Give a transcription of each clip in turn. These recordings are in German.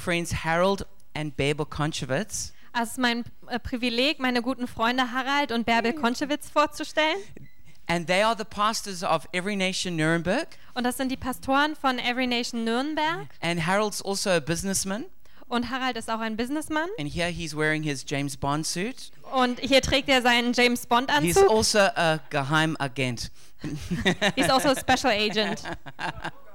friends Harold and Babel Konchevitz. Es ist mein äh, Privileg, meine guten Freunde Harald und Bärbel Konchewitz vorzustellen. And they are the pastors of Every Nation Nuremberg. Und das sind die Pastoren von Every Nation Nürnberg. And Harold's also a businessman. Und Harald ist auch ein Businessman. And here he's wearing his James Bond suit. Und hier trägt er seinen James Bond He's Anzug. also a Geheimagent. He's also a special agent.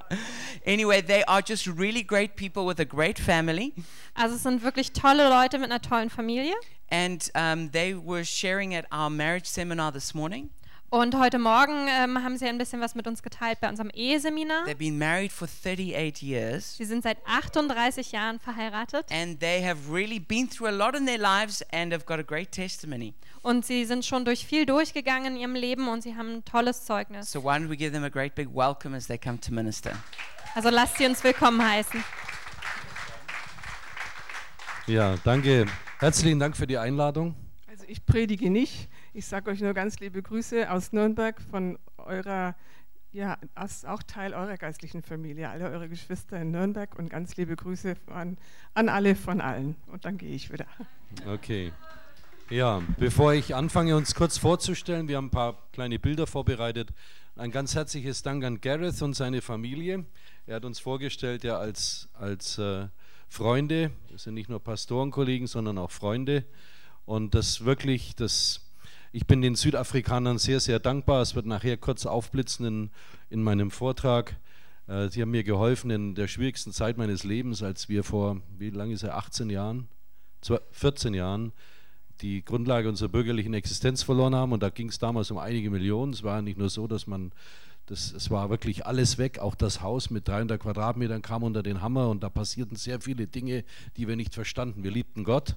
Anyway, they are just really great people with a great family. Also es sind wirklich tolle Leute mit einer tollen Familie. And um, they were sharing at our marriage seminar this morning. Und heute Morgen ähm, haben sie ein bisschen was mit uns geteilt bei unserem Eheseminar. They've been married for 38 years. Sie sind seit 38 Jahren verheiratet And they have really been through a lot in their lives and have got a great testimony. und sie sind schon durch viel durchgegangen in ihrem Leben und sie haben ein tolles Zeugnis. So why don't we give them a great big welcome as they come to minister? Also lasst sie uns willkommen heißen. Ja, danke. Herzlichen Dank für die Einladung. Also ich predige nicht. Ich sage euch nur ganz liebe Grüße aus Nürnberg von eurer, ja, auch Teil eurer geistlichen Familie, alle eure Geschwister in Nürnberg und ganz liebe Grüße an, an alle von allen. Und dann gehe ich wieder. Okay. Ja, bevor ich anfange, uns kurz vorzustellen, wir haben ein paar kleine Bilder vorbereitet. Ein ganz herzliches Dank an Gareth und seine Familie. Er hat uns vorgestellt, ja, als, als äh, Freunde. Das sind nicht nur Pastorenkollegen, sondern auch Freunde. Und das wirklich, das, ich bin den Südafrikanern sehr, sehr dankbar. Es wird nachher kurz aufblitzen in, in meinem Vortrag. Äh, Sie haben mir geholfen in der schwierigsten Zeit meines Lebens, als wir vor, wie lange ist er, 18 Jahren, Zwei- 14 Jahren, die Grundlage unserer bürgerlichen Existenz verloren haben. Und da ging es damals um einige Millionen. Es war nicht nur so, dass man, das, es war wirklich alles weg. Auch das Haus mit 300 Quadratmetern kam unter den Hammer und da passierten sehr viele Dinge, die wir nicht verstanden. Wir liebten Gott,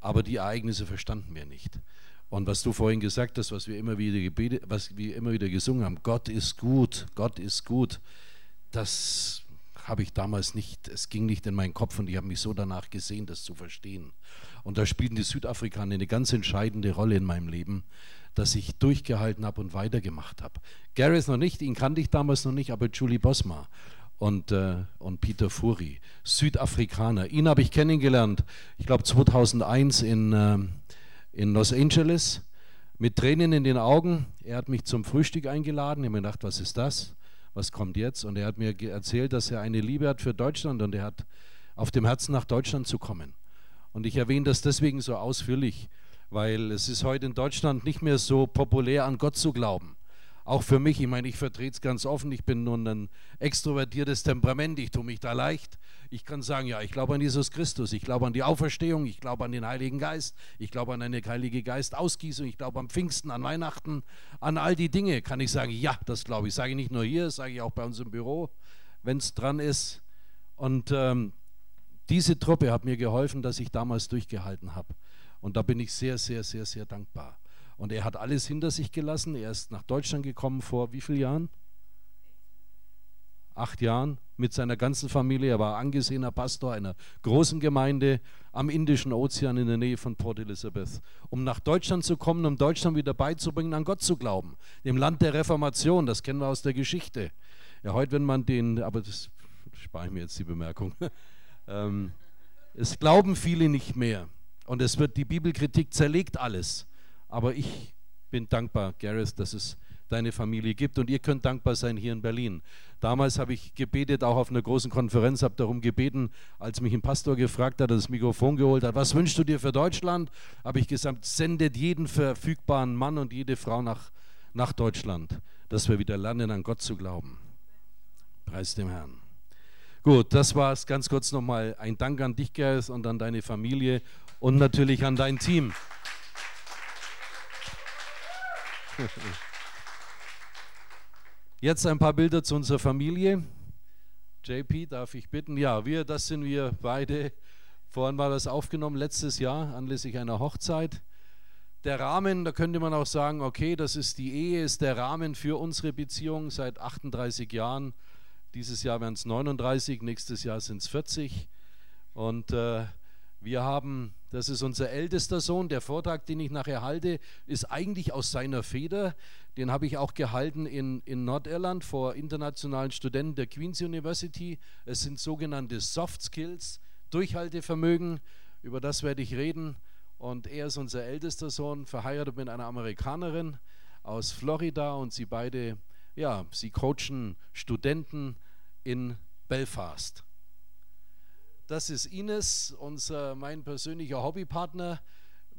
aber die Ereignisse verstanden wir nicht. Und was du vorhin gesagt hast, was wir immer wieder gebetet, was wir immer wieder gesungen haben, Gott ist gut, Gott ist gut, das habe ich damals nicht, es ging nicht in meinen Kopf und ich habe mich so danach gesehen, das zu verstehen. Und da spielten die Südafrikaner eine ganz entscheidende Rolle in meinem Leben, dass ich durchgehalten habe und weitergemacht habe. Gareth noch nicht, ihn kannte ich damals noch nicht, aber Julie Bosma und, äh, und Peter Furi, Südafrikaner. Ihn habe ich kennengelernt, ich glaube 2001 in, ähm, in Los Angeles, mit Tränen in den Augen. Er hat mich zum Frühstück eingeladen. Ich habe mir gedacht, was ist das? Was kommt jetzt? Und er hat mir erzählt, dass er eine Liebe hat für Deutschland und er hat auf dem Herzen nach Deutschland zu kommen. Und ich erwähne das deswegen so ausführlich, weil es ist heute in Deutschland nicht mehr so populär, an Gott zu glauben. Auch für mich, ich meine, ich vertrete es ganz offen, ich bin nun ein extrovertiertes Temperament, ich tue mich da leicht. Ich kann sagen, ja, ich glaube an Jesus Christus, ich glaube an die Auferstehung, ich glaube an den Heiligen Geist, ich glaube an eine Heilige Geistausgießung, ich glaube am Pfingsten, an Weihnachten, an all die Dinge kann ich sagen, ja, das glaube ich. Sage ich nicht nur hier, sage ich auch bei uns im Büro, wenn es dran ist. Und ähm, diese Truppe hat mir geholfen, dass ich damals durchgehalten habe. Und da bin ich sehr, sehr, sehr, sehr dankbar. Und er hat alles hinter sich gelassen. Er ist nach Deutschland gekommen vor wie vielen Jahren? Acht Jahren mit seiner ganzen Familie. Er war angesehener Pastor einer großen Gemeinde am Indischen Ozean in der Nähe von Port Elizabeth, um nach Deutschland zu kommen, um Deutschland wieder beizubringen, an Gott zu glauben. Dem Land der Reformation, das kennen wir aus der Geschichte. Ja, heute, wenn man den, aber das spare ich mir jetzt die Bemerkung. ähm, es glauben viele nicht mehr. Und es wird, die Bibelkritik zerlegt alles. Aber ich bin dankbar, Gareth, dass es deine Familie gibt. Und ihr könnt dankbar sein hier in Berlin. Damals habe ich gebetet, auch auf einer großen Konferenz, habe darum gebeten, als mich ein Pastor gefragt hat, das Mikrofon geholt hat, was wünschst du dir für Deutschland? Habe ich gesagt, sendet jeden verfügbaren Mann und jede Frau nach, nach Deutschland, dass wir wieder lernen, an Gott zu glauben. Preis dem Herrn. Gut, das war es ganz kurz nochmal. Ein Dank an dich, Gareth, und an deine Familie und natürlich an dein Team. Jetzt ein paar Bilder zu unserer Familie. JP, darf ich bitten? Ja, wir, das sind wir beide. Vorhin war das aufgenommen, letztes Jahr, anlässlich einer Hochzeit. Der Rahmen, da könnte man auch sagen, okay, das ist die Ehe, ist der Rahmen für unsere Beziehung seit 38 Jahren. Dieses Jahr werden es 39, nächstes Jahr sind es 40. Und äh, wir haben, das ist unser ältester Sohn, der Vortrag, den ich nachher halte, ist eigentlich aus seiner Feder. Den habe ich auch gehalten in, in Nordirland vor internationalen Studenten der Queen's University. Es sind sogenannte Soft Skills, Durchhaltevermögen, über das werde ich reden. Und er ist unser ältester Sohn, verheiratet mit einer Amerikanerin aus Florida und sie beide, ja, sie coachen Studenten in Belfast. Das ist Ines, unser, mein persönlicher Hobbypartner.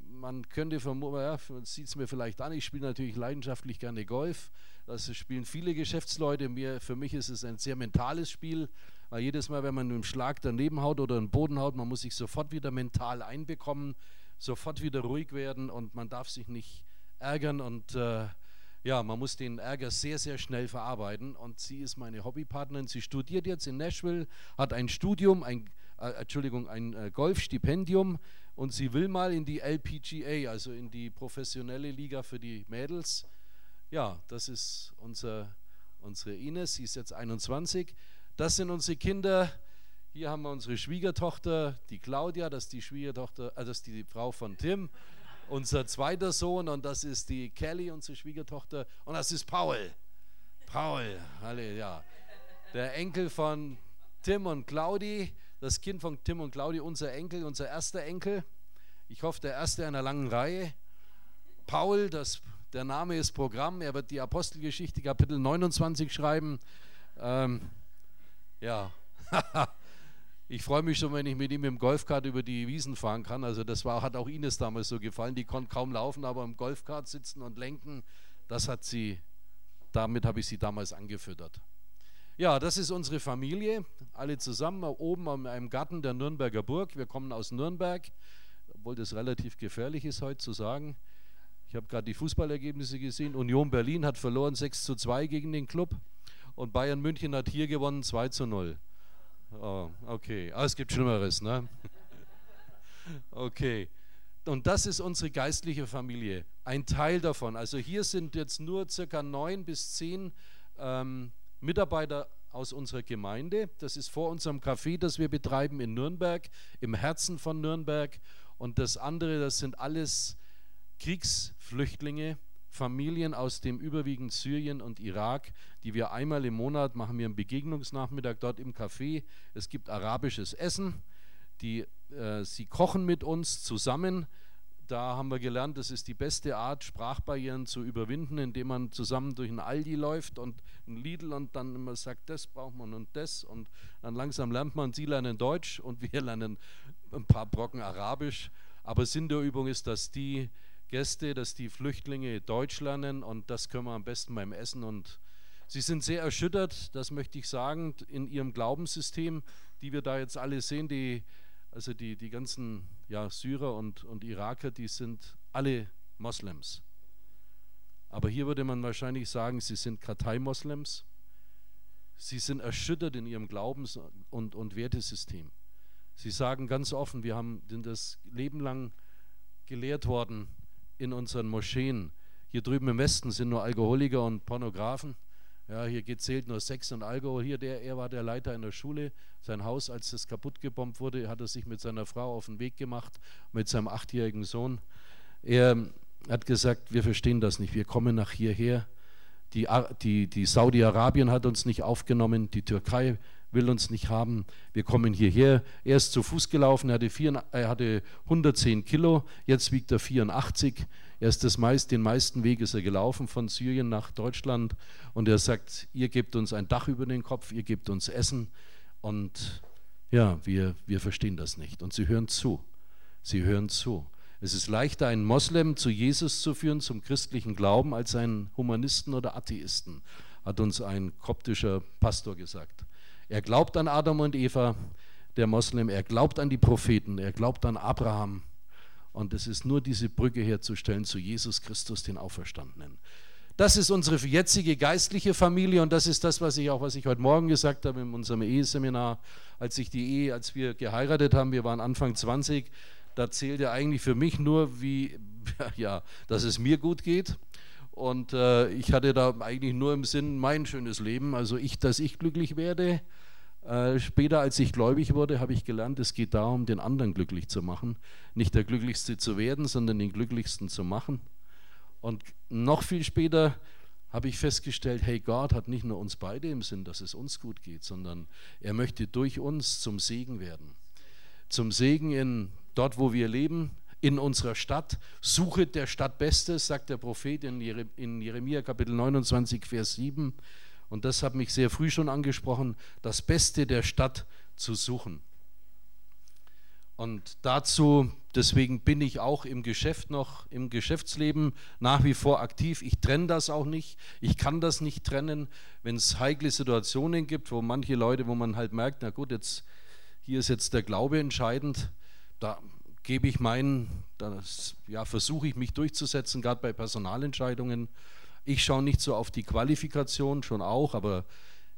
Man könnte vermuten, ja, sieht es mir vielleicht an, ich spiele natürlich leidenschaftlich gerne Golf. Das spielen viele Geschäftsleute. Mir, für mich ist es ein sehr mentales Spiel, weil jedes Mal, wenn man einen Schlag daneben haut oder einen Boden haut, man muss sich sofort wieder mental einbekommen, sofort wieder ruhig werden und man darf sich nicht ärgern und äh, ja, man muss den Ärger sehr, sehr schnell verarbeiten. Und sie ist meine Hobbypartnerin. Sie studiert jetzt in Nashville, hat ein Studium, ein, äh, Entschuldigung, ein äh, Golfstipendium und sie will mal in die LPGA, also in die professionelle Liga für die Mädels. Ja, das ist unser, unsere Ines, sie ist jetzt 21. Das sind unsere Kinder. Hier haben wir unsere Schwiegertochter, die Claudia, das ist die Schwiegertochter, äh, das ist die Frau von Tim unser zweiter Sohn und das ist die Kelly, unsere Schwiegertochter und das ist Paul. Paul, Halleluja. Der Enkel von Tim und Claudi, das Kind von Tim und Claudi, unser Enkel, unser erster Enkel. Ich hoffe, der erste einer langen Reihe. Paul, das, der Name ist Programm, er wird die Apostelgeschichte Kapitel 29 schreiben. Ähm, ja, Ich freue mich schon, wenn ich mit ihm im Golfkart über die Wiesen fahren kann. Also das war, hat auch Ines damals so gefallen. Die konnte kaum laufen, aber im Golfkart sitzen und lenken, das hat sie, damit habe ich sie damals angefüttert. Ja, das ist unsere Familie, alle zusammen oben in einem Garten der Nürnberger Burg. Wir kommen aus Nürnberg, obwohl das relativ gefährlich ist heute zu sagen. Ich habe gerade die Fußballergebnisse gesehen. Union Berlin hat verloren 6 zu 2 gegen den Club und Bayern München hat hier gewonnen 2 zu 0. Oh, okay. Aber es gibt Schlimmeres, ne? Okay. Und das ist unsere geistliche Familie. Ein Teil davon. Also hier sind jetzt nur circa neun bis zehn ähm, Mitarbeiter aus unserer Gemeinde. Das ist vor unserem Café, das wir betreiben in Nürnberg, im Herzen von Nürnberg. Und das andere, das sind alles Kriegsflüchtlinge, Familien aus dem überwiegend Syrien und Irak, die wir einmal im Monat machen wir einen Begegnungsnachmittag dort im Café. Es gibt arabisches Essen, die, äh, sie kochen mit uns zusammen. Da haben wir gelernt, das ist die beste Art, Sprachbarrieren zu überwinden, indem man zusammen durch ein Aldi läuft und ein Lidl und dann immer sagt, das braucht man und das. Und dann langsam lernt man, sie lernen Deutsch und wir lernen ein paar Brocken Arabisch. Aber Sinn der Übung ist, dass die Gäste, dass die Flüchtlinge Deutsch lernen und das können wir am besten beim Essen. Und sie sind sehr erschüttert, das möchte ich sagen, in ihrem Glaubenssystem, die wir da jetzt alle sehen, die, also die, die ganzen ja, Syrer und, und Iraker, die sind alle Moslems. Aber hier würde man wahrscheinlich sagen, sie sind Kartei-Moslems. Sie sind erschüttert in ihrem Glaubens- und, und Wertesystem. Sie sagen ganz offen, wir haben das Leben lang gelehrt worden, in unseren Moscheen. Hier drüben im Westen sind nur Alkoholiker und Pornografen. Ja, hier zählt nur Sex und Alkohol. Hier, der, er war der Leiter einer Schule. Sein Haus, als es kaputt gebombt wurde, hat er sich mit seiner Frau auf den Weg gemacht, mit seinem achtjährigen Sohn. Er hat gesagt, wir verstehen das nicht, wir kommen nach hierher. Die, die, die Saudi-Arabien hat uns nicht aufgenommen, die Türkei will uns nicht haben. Wir kommen hierher. Er ist zu Fuß gelaufen, er hatte, vier, er hatte 110 Kilo, jetzt wiegt er 84. Er ist das meist, den meisten Weg ist er gelaufen von Syrien nach Deutschland und er sagt, ihr gebt uns ein Dach über den Kopf, ihr gebt uns Essen und ja, wir, wir verstehen das nicht. Und sie hören zu. Sie hören zu. Es ist leichter, einen Moslem zu Jesus zu führen, zum christlichen Glauben, als einen Humanisten oder Atheisten, hat uns ein koptischer Pastor gesagt. Er glaubt an Adam und Eva, der Moslem, er glaubt an die Propheten, er glaubt an Abraham. Und es ist nur diese Brücke herzustellen zu Jesus Christus, den Auferstandenen. Das ist unsere jetzige geistliche Familie und das ist das, was ich auch, was ich heute Morgen gesagt habe in unserem Eheseminar, als ich die Ehe, als wir geheiratet haben, wir waren Anfang 20, da zählte eigentlich für mich nur, wie, ja, dass es mir gut geht. Und äh, ich hatte da eigentlich nur im Sinn mein schönes Leben, also ich, dass ich glücklich werde äh, später, als ich gläubig wurde, habe ich gelernt, es geht darum, den anderen glücklich zu machen. Nicht der Glücklichste zu werden, sondern den Glücklichsten zu machen. Und noch viel später habe ich festgestellt, hey, Gott hat nicht nur uns beide im Sinn, dass es uns gut geht, sondern er möchte durch uns zum Segen werden. zum Segen in dort, wo wir leben, in unserer Stadt. Suchet der Stadt Bestes, sagt der Prophet in Jeremia Kapitel 29, Vers 7. Und das hat mich sehr früh schon angesprochen, das Beste der Stadt zu suchen. Und dazu, deswegen bin ich auch im Geschäft noch, im Geschäftsleben nach wie vor aktiv. Ich trenne das auch nicht. Ich kann das nicht trennen, wenn es heikle Situationen gibt, wo manche Leute, wo man halt merkt, na gut, jetzt hier ist jetzt der Glaube entscheidend. Da gebe ich meinen, ja, versuche ich mich durchzusetzen, gerade bei Personalentscheidungen. Ich schaue nicht so auf die Qualifikation, schon auch, aber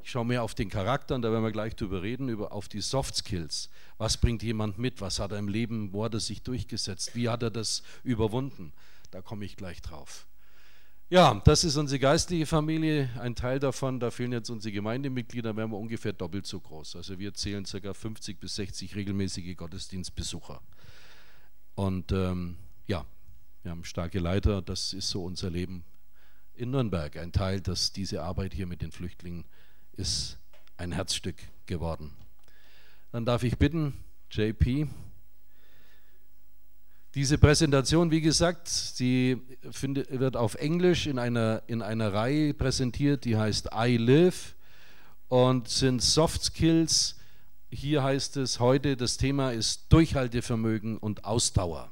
ich schaue mehr auf den Charakter und da werden wir gleich drüber reden, über, auf die Soft Skills. Was bringt jemand mit? Was hat er im Leben? Wo hat er sich durchgesetzt? Wie hat er das überwunden? Da komme ich gleich drauf. Ja, das ist unsere geistliche Familie. Ein Teil davon, da fehlen jetzt unsere Gemeindemitglieder, wären wir ungefähr doppelt so groß. Also wir zählen ca. 50 bis 60 regelmäßige Gottesdienstbesucher. Und ähm, ja, wir haben starke Leiter, das ist so unser Leben in Nürnberg. Ein Teil, dass diese Arbeit hier mit den Flüchtlingen ist ein Herzstück geworden. Dann darf ich bitten, JP, diese Präsentation, wie gesagt, sie findet, wird auf Englisch in einer, in einer Reihe präsentiert, die heißt I Live und sind Soft Skills. Hier heißt es heute, das Thema ist Durchhaltevermögen und Ausdauer.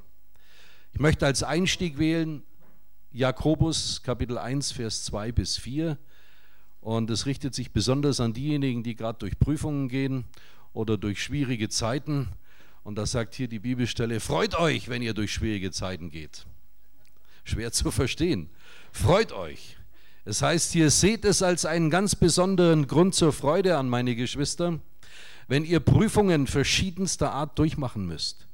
Ich möchte als Einstieg wählen Jakobus Kapitel 1, Vers 2 bis 4. Und es richtet sich besonders an diejenigen, die gerade durch Prüfungen gehen oder durch schwierige Zeiten. Und da sagt hier die Bibelstelle, freut euch, wenn ihr durch schwierige Zeiten geht. Schwer zu verstehen. Freut euch. Es heißt hier, seht es als einen ganz besonderen Grund zur Freude an, meine Geschwister, wenn ihr Prüfungen verschiedenster Art durchmachen müsst.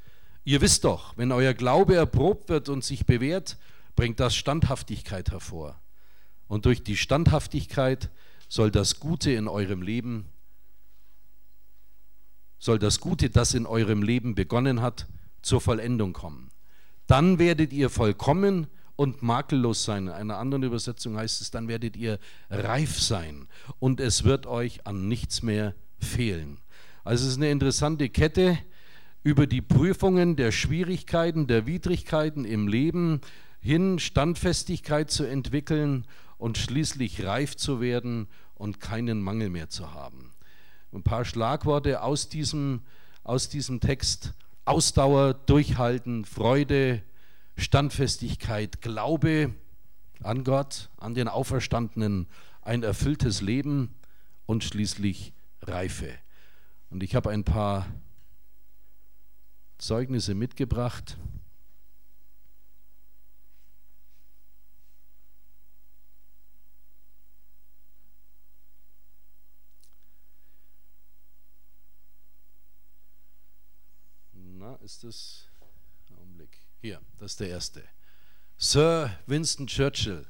Ihr wisst doch, wenn euer Glaube erprobt wird und sich bewährt, bringt das Standhaftigkeit hervor. Und durch die Standhaftigkeit soll das Gute in eurem Leben, soll das Gute, das in eurem Leben begonnen hat, zur Vollendung kommen. Dann werdet ihr vollkommen und makellos sein. In einer anderen Übersetzung heißt es, dann werdet ihr reif sein und es wird euch an nichts mehr fehlen. Also es ist eine interessante Kette über die Prüfungen der Schwierigkeiten, der Widrigkeiten im Leben hin Standfestigkeit zu entwickeln und schließlich reif zu werden und keinen Mangel mehr zu haben. Ein paar Schlagworte aus diesem, aus diesem Text. Ausdauer, Durchhalten, Freude, Standfestigkeit, Glaube an Gott, an den Auferstandenen, ein erfülltes Leben und schließlich Reife. Und ich habe ein paar Zeugnisse mitgebracht. Ist das? Augenblick. Hier, das ist der erste. Sir Winston Churchill,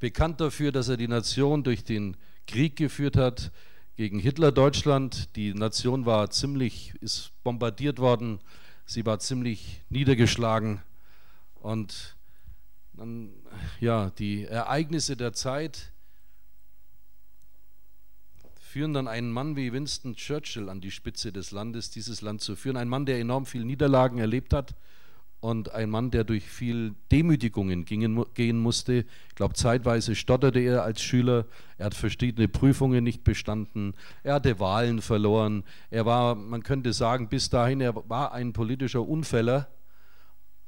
bekannt dafür, dass er die Nation durch den Krieg geführt hat gegen Hitler-Deutschland. Die Nation war ziemlich, ist bombardiert worden, sie war ziemlich niedergeschlagen und dann, ja, die Ereignisse der Zeit führen dann einen Mann wie Winston Churchill an die Spitze des Landes, dieses Land zu führen. Ein Mann, der enorm viel Niederlagen erlebt hat und ein Mann, der durch viel Demütigungen gingen, gehen musste. Ich glaube, zeitweise stotterte er als Schüler. Er hat verschiedene Prüfungen nicht bestanden. Er hatte Wahlen verloren. Er war, man könnte sagen, bis dahin, er war ein politischer Unfäller.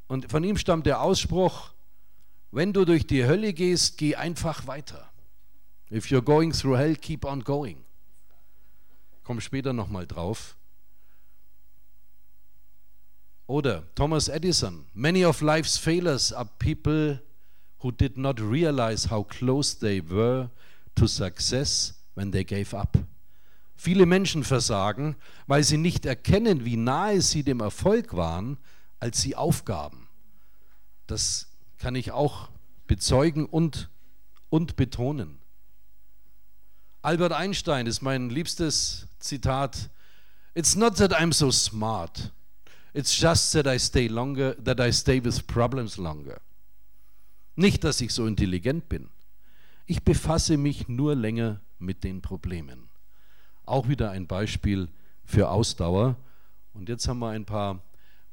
Und von ihm stammt der Ausspruch, wenn du durch die Hölle gehst, geh einfach weiter. If you're going through hell, keep on going komme später nochmal drauf. Oder Thomas Edison, many of life's failures are people who did not realize how close they were to success when they gave up. Viele Menschen versagen, weil sie nicht erkennen, wie nahe sie dem Erfolg waren, als sie aufgaben. Das kann ich auch bezeugen und, und betonen. Albert Einstein ist mein liebstes Zitat. It's not that I'm so smart. It's just that I stay longer, that I stay with problems longer. Nicht, dass ich so intelligent bin. Ich befasse mich nur länger mit den Problemen. Auch wieder ein Beispiel für Ausdauer Und jetzt haben wir ein paar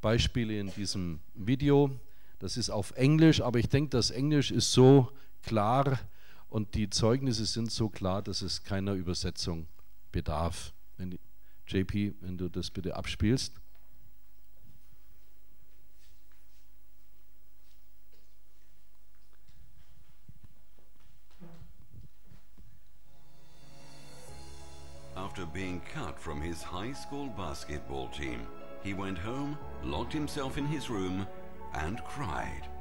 Beispiele in diesem Video. Das ist auf Englisch, aber ich denke, das Englisch ist so klar und die Zeugnisse sind so klar, dass es keiner Übersetzung bedarf. Wenn die, JP, wenn du das bitte abspielst. After being cut from his high school basketball team, he went home, locked himself in his room, and cried.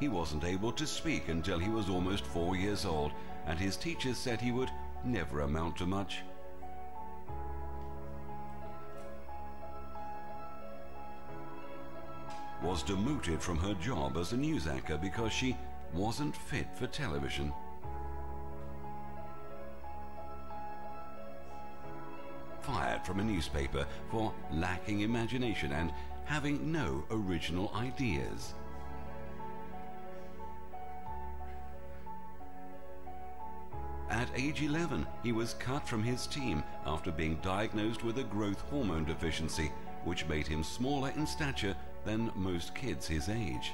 He wasn't able to speak until he was almost four years old, and his teachers said he would never amount to much. Was demoted from her job as a news anchor because she wasn't fit for television. Fired from a newspaper for lacking imagination and having no original ideas. At age 11, he was cut from his team after being diagnosed with a growth hormone deficiency, which made him smaller in stature than most kids his age.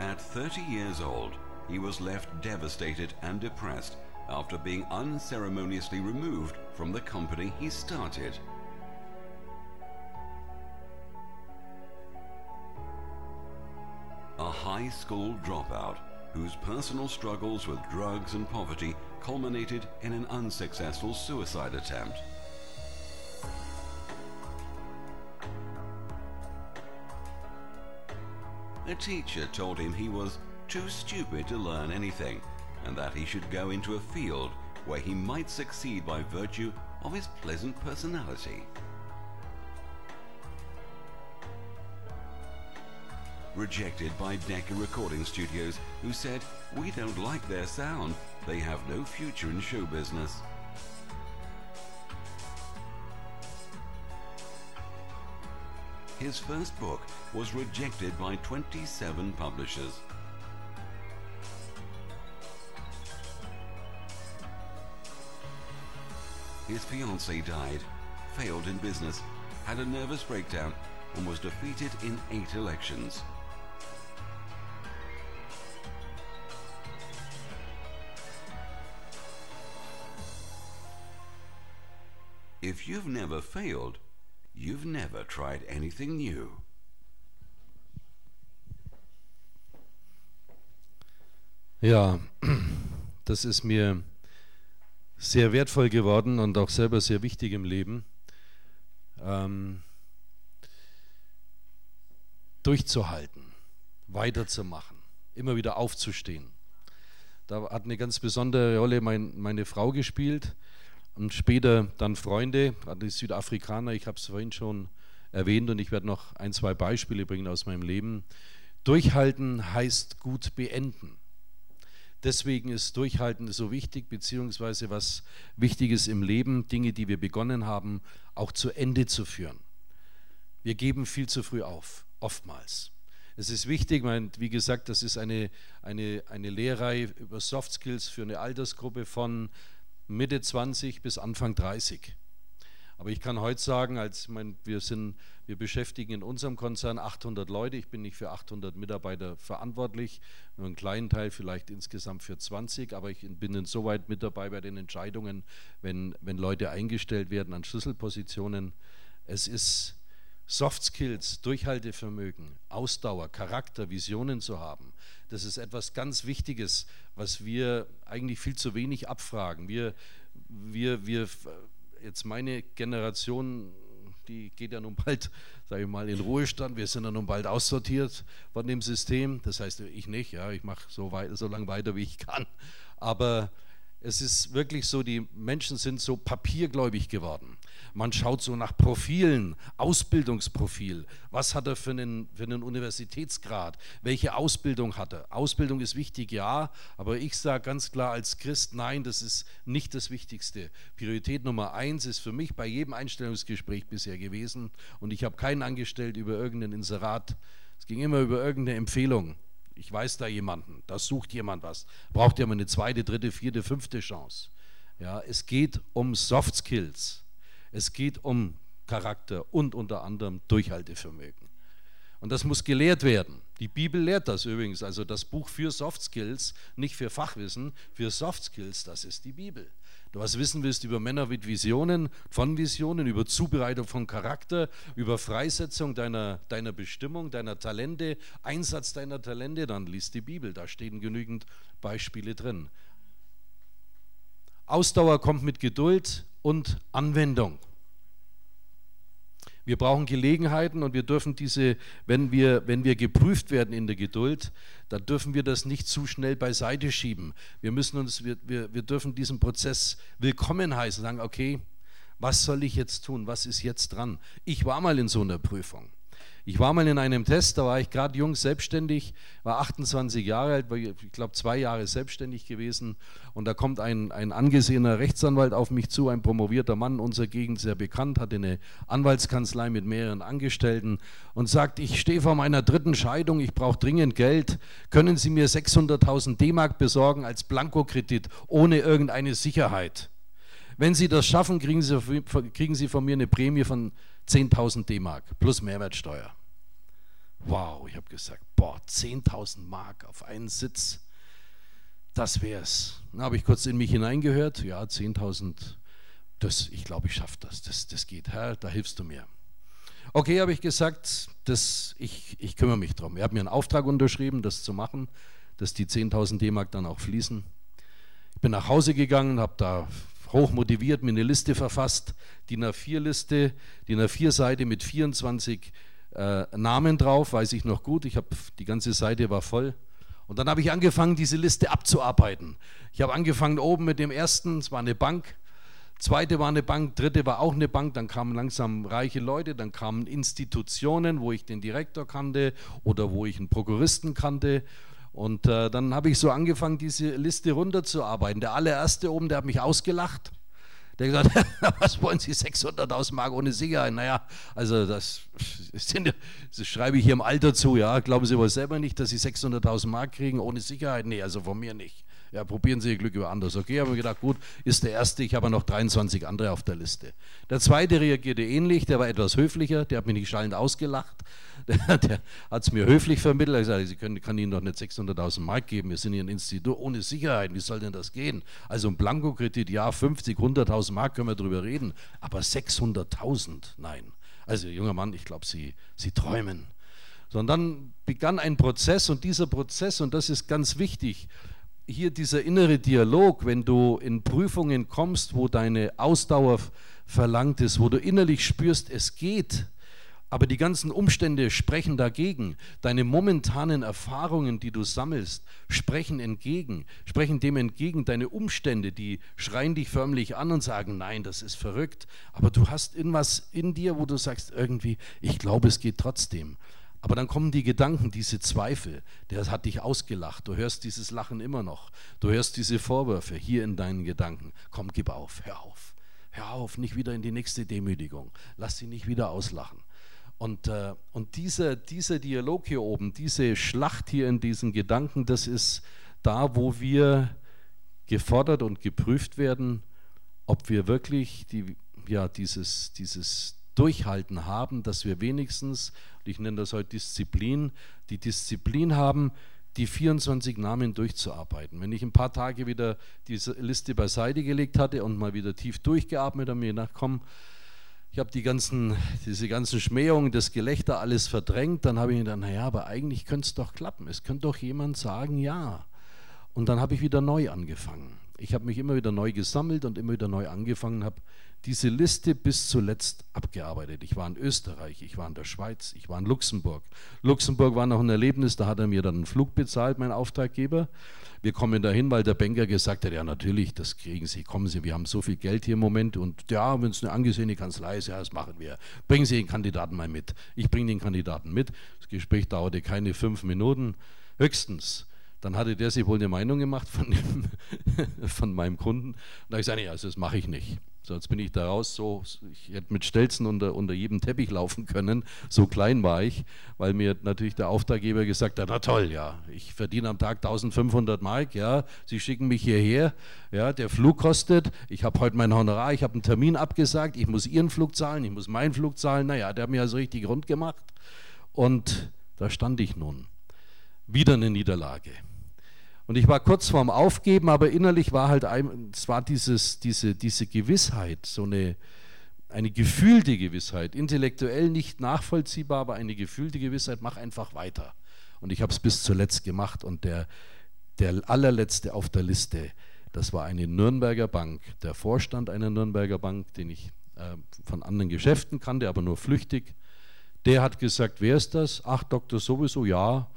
At 30 years old, he was left devastated and depressed after being unceremoniously removed from the company he started. High school dropout whose personal struggles with drugs and poverty culminated in an unsuccessful suicide attempt. A teacher told him he was too stupid to learn anything and that he should go into a field where he might succeed by virtue of his pleasant personality. Rejected by Decca Recording Studios, who said, We don't like their sound, they have no future in show business. His first book was rejected by 27 publishers. His fiancée died, failed in business, had a nervous breakdown, and was defeated in eight elections. You've never failed, you've never tried anything new. Ja, das ist mir sehr wertvoll geworden und auch selber sehr wichtig im Leben. Ähm, durchzuhalten, weiterzumachen, immer wieder aufzustehen. Da hat eine ganz besondere Rolle mein, meine Frau gespielt und später dann Freunde, die Südafrikaner, ich habe es vorhin schon erwähnt und ich werde noch ein, zwei Beispiele bringen aus meinem Leben. Durchhalten heißt gut beenden. Deswegen ist Durchhalten so wichtig, beziehungsweise was wichtig ist im Leben, Dinge, die wir begonnen haben, auch zu Ende zu führen. Wir geben viel zu früh auf, oftmals. Es ist wichtig, wie gesagt, das ist eine, eine, eine Lehrreihe über Soft Skills für eine Altersgruppe von Mitte 20 bis Anfang 30. Aber ich kann heute sagen, als mein, wir, sind, wir beschäftigen in unserem Konzern 800 Leute. Ich bin nicht für 800 Mitarbeiter verantwortlich, nur einen kleinen Teil vielleicht insgesamt für 20. Aber ich bin insoweit mit dabei bei den Entscheidungen, wenn, wenn Leute eingestellt werden an Schlüsselpositionen. Es ist Soft Skills, Durchhaltevermögen, Ausdauer, Charakter, Visionen zu haben. Das ist etwas ganz Wichtiges, was wir eigentlich viel zu wenig abfragen. Wir, wir, wir jetzt meine Generation, die geht ja nun bald, sage ich mal, in Ruhestand. Wir sind ja nun bald aussortiert von dem System. Das heißt, ich nicht, ja, ich mache so, so lange weiter, wie ich kann. Aber es ist wirklich so, die Menschen sind so papiergläubig geworden. Man schaut so nach Profilen, Ausbildungsprofil. Was hat er für einen, für einen Universitätsgrad? Welche Ausbildung hat er? Ausbildung ist wichtig, ja, aber ich sage ganz klar als Christ, nein, das ist nicht das Wichtigste. Priorität Nummer eins ist für mich bei jedem Einstellungsgespräch bisher gewesen und ich habe keinen angestellt über irgendein Inserat. Es ging immer über irgendeine Empfehlung ich weiß da jemanden, da sucht jemand was, braucht ja mal eine zweite, dritte, vierte, fünfte Chance. Ja, es geht um Soft Skills, es geht um Charakter und unter anderem Durchhaltevermögen. Und das muss gelehrt werden. Die Bibel lehrt das übrigens, also das Buch für Soft Skills, nicht für Fachwissen, für Soft Skills, das ist die Bibel du was wissen willst über Männer mit Visionen, von Visionen, über Zubereitung von Charakter, über Freisetzung deiner, deiner Bestimmung, deiner Talente, Einsatz deiner Talente, dann liest die Bibel, da stehen genügend Beispiele drin. Ausdauer kommt mit Geduld und Anwendung. Wir brauchen Gelegenheiten und wir dürfen diese, wenn wir, wenn wir geprüft werden in der Geduld, dann dürfen wir das nicht zu schnell beiseite schieben. Wir müssen uns, wir, wir, wir dürfen diesen Prozess willkommen heißen, sagen, okay, was soll ich jetzt tun? Was ist jetzt dran? Ich war mal in so einer Prüfung. Ich war mal in einem Test, da war ich gerade jung selbstständig, war 28 Jahre alt, war, ich glaube zwei Jahre selbstständig gewesen. Und da kommt ein, ein angesehener Rechtsanwalt auf mich zu, ein promovierter Mann unserer Gegend, sehr bekannt, hatte eine Anwaltskanzlei mit mehreren Angestellten und sagt, ich stehe vor meiner dritten Scheidung, ich brauche dringend Geld. Können Sie mir 600.000 D-Mark besorgen als Blankokredit ohne irgendeine Sicherheit? Wenn Sie das schaffen, kriegen Sie, kriegen Sie von mir eine Prämie von 10.000 D-Mark plus Mehrwertsteuer. Wow, ich habe gesagt, boah, 10.000 Mark auf einen Sitz, das wär's. Dann habe ich kurz in mich hineingehört, ja, 10.000, das, ich glaube, ich schaffe das, das, das geht, Herr, da hilfst du mir. Okay, habe ich gesagt, das, ich, ich kümmere mich darum. Er hat mir einen Auftrag unterschrieben, das zu machen, dass die 10.000 D-Mark dann auch fließen. Ich bin nach Hause gegangen, habe da hochmotiviert mir eine Liste verfasst, die A4-Liste, die A4-Seite mit 24 äh, Namen drauf, weiß ich noch gut. Ich habe die ganze Seite war voll. Und dann habe ich angefangen, diese Liste abzuarbeiten. Ich habe angefangen oben mit dem ersten, es war eine Bank. Zweite war eine Bank, dritte war auch eine Bank, dann kamen langsam reiche Leute, dann kamen Institutionen, wo ich den Direktor kannte oder wo ich einen Prokuristen kannte und äh, dann habe ich so angefangen, diese Liste runterzuarbeiten. Der allererste oben, der hat mich ausgelacht. Der hat gesagt, was wollen Sie 600.000 Mark ohne Sicherheit? Naja, also das, sind, das, schreibe ich hier im Alter zu. Ja, glauben Sie wohl selber nicht, dass Sie 600.000 Mark kriegen ohne Sicherheit? Nee, also von mir nicht. Ja, probieren Sie Ihr Glück über anders. Okay, habe ich gedacht, gut, ist der erste. Ich habe noch 23 andere auf der Liste. Der zweite reagierte ähnlich. Der war etwas höflicher. Der hat mich nicht schallend ausgelacht. Der, hat es mir höflich vermittelt. Er hat gesagt, Sie können, kann Ihnen doch nicht 600.000 Mark geben. Wir sind hier ein Institut ohne Sicherheit. Wie soll denn das gehen? Also ein Blankokredit, ja, 50, 100.000 Mark können wir darüber reden. Aber 600.000, nein. Also junger Mann, ich glaube, Sie, Sie träumen. So, und dann begann ein Prozess und dieser Prozess, und das ist ganz wichtig, hier dieser innere Dialog, wenn du in Prüfungen kommst, wo deine Ausdauer verlangt ist, wo du innerlich spürst, es geht, aber die ganzen Umstände sprechen dagegen. Deine momentanen Erfahrungen, die du sammelst, sprechen entgegen, sprechen dem entgegen. Deine Umstände, die schreien dich förmlich an und sagen, nein, das ist verrückt. Aber du hast irgendwas in dir, wo du sagst, irgendwie, ich glaube, es geht trotzdem. Aber dann kommen die Gedanken, diese Zweifel, der hat dich ausgelacht, du hörst dieses Lachen immer noch, du hörst diese Vorwürfe hier in deinen Gedanken. Komm, gib auf, hör auf, hör auf, nicht wieder in die nächste Demütigung, lass sie nicht wieder auslachen. Und, äh, und dieser, dieser Dialog hier oben, diese Schlacht hier in diesen Gedanken, das ist da, wo wir gefordert und geprüft werden, ob wir wirklich die, ja, dieses, dieses Durchhalten haben, dass wir wenigstens, ich nenne das heute Disziplin, die Disziplin haben, die 24 Namen durchzuarbeiten. Wenn ich ein paar Tage wieder diese Liste beiseite gelegt hatte und mal wieder tief durchgeatmet und mir gedacht, komm, ich habe die ganzen, diese ganzen Schmähungen, das Gelächter alles verdrängt, dann habe ich mir gedacht, naja, aber eigentlich könnte es doch klappen. Es könnte doch jemand sagen, ja. Und dann habe ich wieder neu angefangen. Ich habe mich immer wieder neu gesammelt und immer wieder neu angefangen, habe diese Liste bis zuletzt abgearbeitet. Ich war in Österreich, ich war in der Schweiz, ich war in Luxemburg. Luxemburg war noch ein Erlebnis, da hat er mir dann einen Flug bezahlt, mein Auftraggeber. Wir kommen dahin, weil der Banker gesagt hat, ja natürlich, das kriegen Sie, kommen Sie, wir haben so viel Geld hier im Moment und ja, wenn es eine angesehene Kanzlei ist, ja, das machen wir. Bringen Sie den Kandidaten mal mit. Ich bringe den Kandidaten mit. Das Gespräch dauerte keine fünf Minuten, höchstens. Dann hatte der sich wohl eine Meinung gemacht von, dem, von meinem Kunden. Und da habe ich gesagt, nee, also das mache ich nicht. So, jetzt bin ich da raus, so, ich hätte mit Stelzen unter, unter jedem Teppich laufen können, so klein war ich, weil mir natürlich der Auftraggeber gesagt hat, na toll, ja, ich verdiene am Tag 1500 Mark, ja, Sie schicken mich hierher, ja, der Flug kostet, ich habe heute mein Honorar, ich habe einen Termin abgesagt, ich muss Ihren Flug zahlen, ich muss meinen Flug zahlen, naja, der hat mir also richtig rund gemacht. Und da stand ich nun, wieder eine Niederlage. Und ich war kurz vorm Aufgeben, aber innerlich war halt, ein, es war dieses, diese, diese Gewissheit, so eine, eine gefühlte Gewissheit, intellektuell nicht nachvollziehbar, aber eine gefühlte Gewissheit, mach einfach weiter. Und ich habe es bis zuletzt gemacht und der, der allerletzte auf der Liste, das war eine Nürnberger Bank, der Vorstand einer Nürnberger Bank, den ich äh, von anderen Geschäften kannte, aber nur flüchtig. Der hat gesagt, wer ist das? Ach, Doktor sowieso, ja.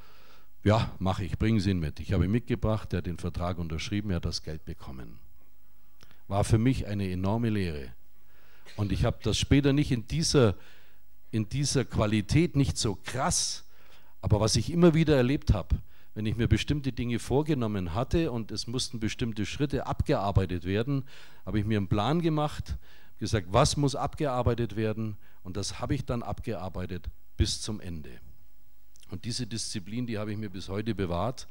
Ja, mache ich, bringen Sie ihn mit. Ich habe ihn mitgebracht, er hat den Vertrag unterschrieben, er hat das Geld bekommen. War für mich eine enorme Lehre. Und ich habe das später nicht in dieser, in dieser Qualität, nicht so krass, aber was ich immer wieder erlebt habe, wenn ich mir bestimmte Dinge vorgenommen hatte und es mussten bestimmte Schritte abgearbeitet werden, habe ich mir einen Plan gemacht, gesagt, was muss abgearbeitet werden und das habe ich dann abgearbeitet bis zum Ende. Und diese Disziplin, die habe ich mir bis heute bewahrt.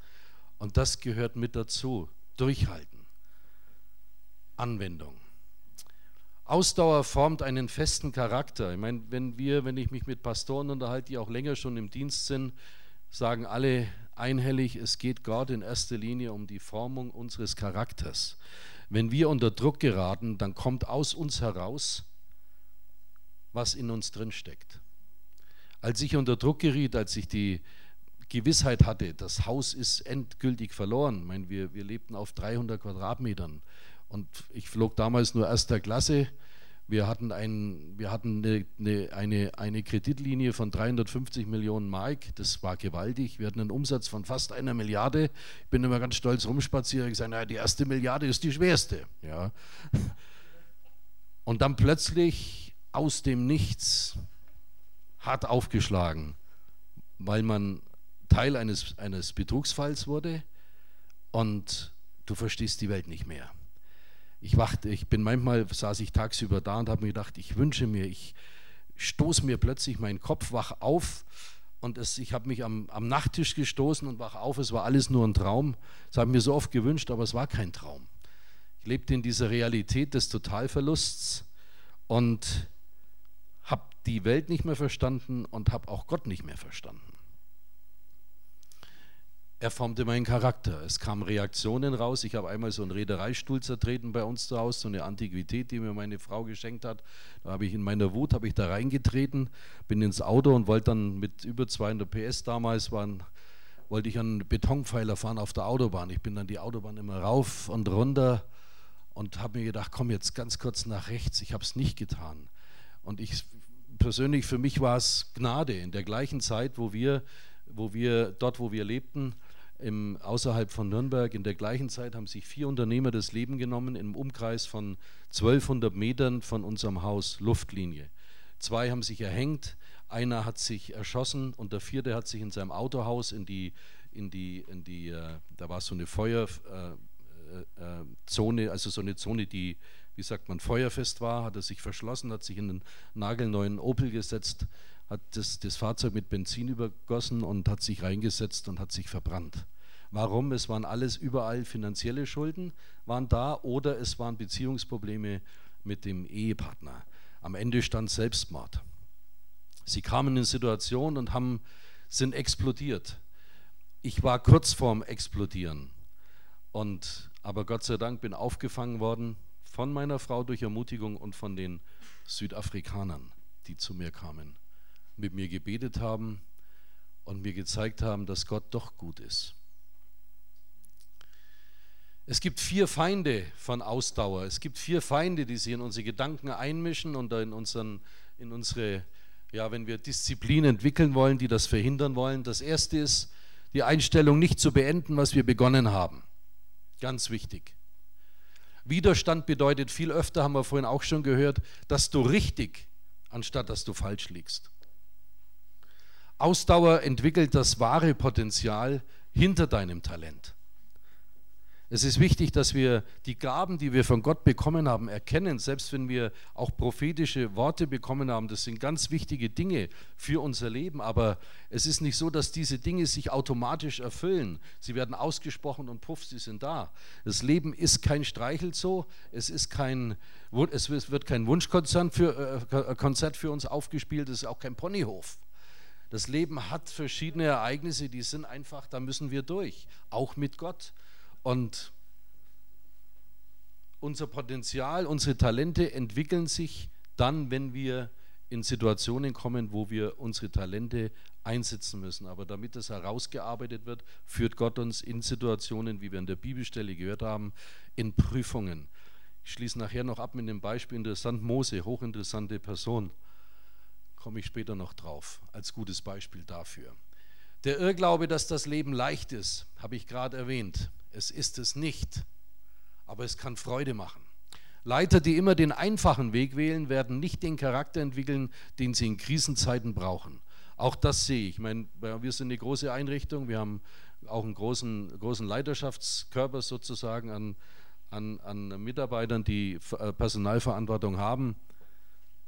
Und das gehört mit dazu. Durchhalten. Anwendung. Ausdauer formt einen festen Charakter. Ich meine, wenn wir, wenn ich mich mit Pastoren unterhalte, die auch länger schon im Dienst sind, sagen alle einhellig, es geht Gott in erster Linie um die Formung unseres Charakters. Wenn wir unter Druck geraten, dann kommt aus uns heraus, was in uns drin steckt. Als ich unter Druck geriet, als ich die Gewissheit hatte, das Haus ist endgültig verloren. Ich meine, wir, wir lebten auf 300 Quadratmetern und ich flog damals nur erster Klasse. Wir hatten, ein, wir hatten eine, eine, eine, Kreditlinie von 350 Millionen Mark, das war gewaltig. Wir hatten einen Umsatz von fast einer Milliarde. Ich bin immer ganz stolz rumspaziert und gesagt, naja, die erste Milliarde ist die schwerste. Ja. Und dann plötzlich aus dem Nichts hart aufgeschlagen, weil man Teil eines, eines Betrugsfalls wurde und du verstehst die Welt nicht mehr. Ich wachte, ich bin manchmal, saß ich tagsüber da und habe mir gedacht, ich wünsche mir, ich stoße mir plötzlich meinen Kopf wach auf und es, ich habe mich am, am Nachttisch gestoßen und wach auf, es war alles nur ein Traum. Das habe ich mir so oft gewünscht, aber es war kein Traum. Ich lebte in dieser Realität des Totalverlusts und die Welt nicht mehr verstanden und habe auch Gott nicht mehr verstanden. Er formte meinen Charakter. Es kamen Reaktionen raus. Ich habe einmal so einen Reedereistuhl zertreten bei uns zu Hause, so eine Antiquität, die mir meine Frau geschenkt hat. Da habe ich in meiner Wut habe ich da reingetreten, bin ins Auto und wollte dann mit über 200 PS damals waren, wollte ich einen Betonpfeiler fahren auf der Autobahn. Ich bin dann die Autobahn immer rauf und runter und habe mir gedacht, komm jetzt ganz kurz nach rechts. Ich habe es nicht getan. Und ich persönlich für mich war es Gnade in der gleichen Zeit, wo wir, wo wir dort, wo wir lebten, im, außerhalb von Nürnberg, in der gleichen Zeit haben sich vier Unternehmer das Leben genommen im Umkreis von 1200 Metern von unserem Haus, Luftlinie. Zwei haben sich erhängt, einer hat sich erschossen und der vierte hat sich in seinem Autohaus in die, in die, in die äh, da war so eine Feuerzone, äh, äh, also so eine Zone, die wie sagt man, feuerfest war, hat er sich verschlossen, hat sich in einen nagelneuen Opel gesetzt, hat das, das Fahrzeug mit Benzin übergossen und hat sich reingesetzt und hat sich verbrannt. Warum? Es waren alles überall finanzielle Schulden, waren da oder es waren Beziehungsprobleme mit dem Ehepartner. Am Ende stand Selbstmord. Sie kamen in Situationen und haben, sind explodiert. Ich war kurz vorm Explodieren. Und, aber Gott sei Dank bin aufgefangen worden von meiner Frau durch Ermutigung und von den Südafrikanern, die zu mir kamen, mit mir gebetet haben und mir gezeigt haben, dass Gott doch gut ist. Es gibt vier Feinde von Ausdauer. Es gibt vier Feinde, die sich in unsere Gedanken einmischen und in, unseren, in unsere, ja, wenn wir Disziplin entwickeln wollen, die das verhindern wollen. Das erste ist die Einstellung, nicht zu beenden, was wir begonnen haben. Ganz wichtig. Widerstand bedeutet viel öfter, haben wir vorhin auch schon gehört, dass du richtig, anstatt dass du falsch liegst. Ausdauer entwickelt das wahre Potenzial hinter deinem Talent. Es ist wichtig, dass wir die Gaben, die wir von Gott bekommen haben, erkennen, selbst wenn wir auch prophetische Worte bekommen haben. Das sind ganz wichtige Dinge für unser Leben, aber es ist nicht so, dass diese Dinge sich automatisch erfüllen. Sie werden ausgesprochen und puff, sie sind da. Das Leben ist kein Streichelzoo, es, ist kein, es wird kein Wunschkonzert für, äh, Konzert für uns aufgespielt, es ist auch kein Ponyhof. Das Leben hat verschiedene Ereignisse, die sind einfach, da müssen wir durch, auch mit Gott. Und unser Potenzial, unsere Talente entwickeln sich dann, wenn wir in Situationen kommen, wo wir unsere Talente einsetzen müssen. Aber damit das herausgearbeitet wird, führt Gott uns in Situationen, wie wir in der Bibelstelle gehört haben, in Prüfungen. Ich schließe nachher noch ab mit dem Beispiel interessant Mose, hochinteressante Person. Komme ich später noch drauf, als gutes Beispiel dafür. Der Irrglaube, dass das Leben leicht ist, habe ich gerade erwähnt. Es ist es nicht, aber es kann Freude machen. Leiter, die immer den einfachen Weg wählen, werden nicht den Charakter entwickeln, den sie in Krisenzeiten brauchen. Auch das sehe ich. Ich meine, wir sind eine große Einrichtung, wir haben auch einen großen, großen Leiterschaftskörper sozusagen an, an, an Mitarbeitern, die äh, Personalverantwortung haben.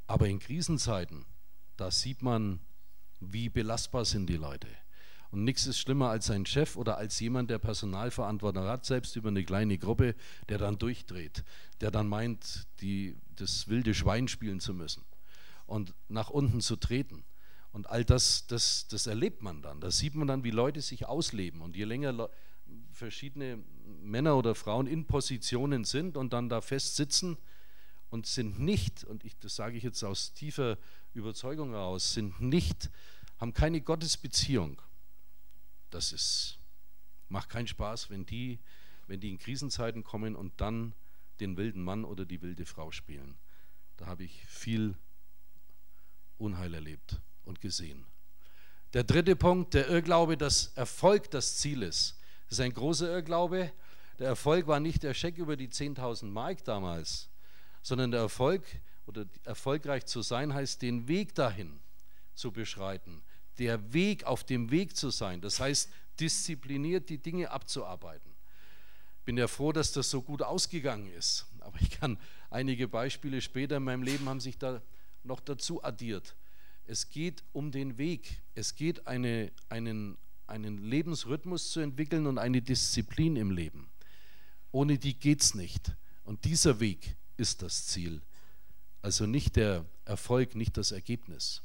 Aber in Krisenzeiten, da sieht man, wie belastbar sind die Leute. Und nichts ist schlimmer als ein Chef oder als jemand, der Personalverantwortung hat, selbst über eine kleine Gruppe, der dann durchdreht, der dann meint, die, das wilde Schwein spielen zu müssen und nach unten zu treten. Und all das, das, das erlebt man dann. Da sieht man dann, wie Leute sich ausleben. Und je länger verschiedene Männer oder Frauen in Positionen sind und dann da fest sitzen und sind nicht, und ich, das sage ich jetzt aus tiefer Überzeugung heraus, sind nicht, haben keine Gottesbeziehung das ist, macht keinen Spaß, wenn die, wenn die in Krisenzeiten kommen und dann den wilden Mann oder die wilde Frau spielen. Da habe ich viel Unheil erlebt und gesehen. Der dritte Punkt, der Irrglaube, dass Erfolg das Ziel ist. Das ist ein großer Irrglaube. Der Erfolg war nicht der Scheck über die 10.000 Mark damals, sondern der Erfolg oder erfolgreich zu sein heißt, den Weg dahin zu beschreiten, der Weg, auf dem Weg zu sein. Das heißt, diszipliniert die Dinge abzuarbeiten. Bin ja froh, dass das so gut ausgegangen ist. Aber ich kann einige Beispiele später in meinem Leben haben sich da noch dazu addiert. Es geht um den Weg. Es geht eine, einen, einen Lebensrhythmus zu entwickeln und eine Disziplin im Leben. Ohne die geht es nicht. Und dieser Weg ist das Ziel. Also nicht der Erfolg, nicht das Ergebnis.